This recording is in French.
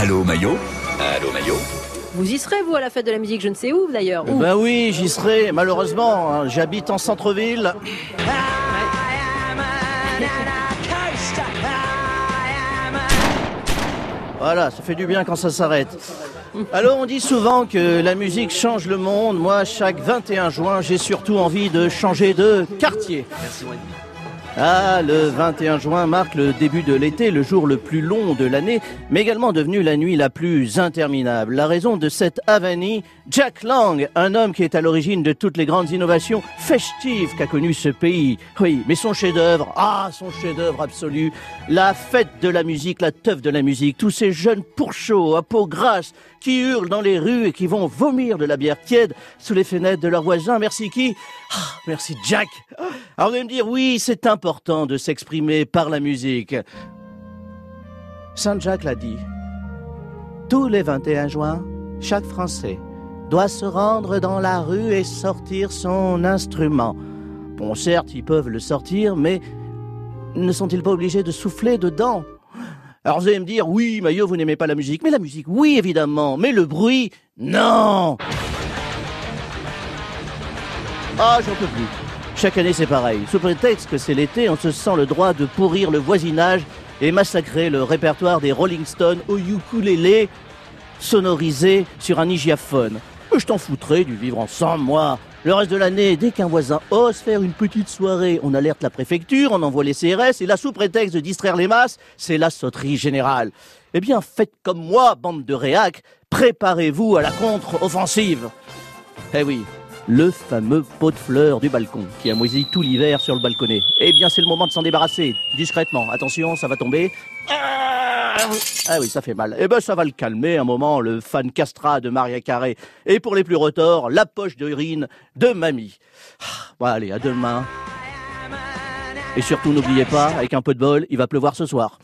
Allô Mayo Allô Mayo Vous y serez, vous, à la fête de la musique, je ne sais où d'ailleurs. Où Ben oui, j'y serai. Malheureusement, hein, j'habite en centre-ville. Voilà, ça fait du bien quand ça s'arrête. Alors on dit souvent que la musique change le monde. Moi, chaque 21 juin, j'ai surtout envie de changer de quartier. Ah, le 21 juin marque le début de l'été, le jour le plus long de l'année, mais également devenu la nuit la plus interminable. La raison de cette avanie, Jack Lang, un homme qui est à l'origine de toutes les grandes innovations festives qu'a connu ce pays. Oui, mais son chef-d'œuvre, ah, son chef-d'œuvre absolu, la fête de la musique, la teuf de la musique, tous ces jeunes pourchauds à peau grasse qui hurlent dans les rues et qui vont vomir de la bière tiède sous les fenêtres de leurs voisins. Merci qui? Ah, Merci Jack. Alors vous me dire, oui, c'est important de s'exprimer par la musique. Saint Jacques l'a dit. Tous les 21 juin, chaque Français doit se rendre dans la rue et sortir son instrument. Bon, certes, ils peuvent le sortir, mais ne sont-ils pas obligés de souffler dedans? Alors vous allez me dire, oui, Maillot, vous n'aimez pas la musique. Mais la musique, oui, évidemment. Mais le bruit, non Ah, j'en peux plus. Chaque année, c'est pareil. Sous prétexte que c'est l'été, on se sent le droit de pourrir le voisinage et massacrer le répertoire des Rolling Stones au ukulélé sonorisé sur un hygiaphone. Je t'en foutrais du vivre ensemble, moi. Le reste de l'année, dès qu'un voisin ose faire une petite soirée, on alerte la préfecture, on envoie les CRS, et là, sous prétexte de distraire les masses, c'est la sauterie générale. Eh bien, faites comme moi, bande de réacs, préparez-vous à la contre-offensive. Eh oui, le fameux pot de fleurs du balcon qui a moisi tout l'hiver sur le balconnet. Eh bien, c'est le moment de s'en débarrasser, discrètement. Attention, ça va tomber. Ah oui, ça fait mal. Eh ben, ça va le calmer un moment, le fan castra de Maria Carré. Et pour les plus retors, la poche d'urine de mamie. Ah, Bon, allez, à demain. Et surtout, n'oubliez pas, avec un peu de bol, il va pleuvoir ce soir.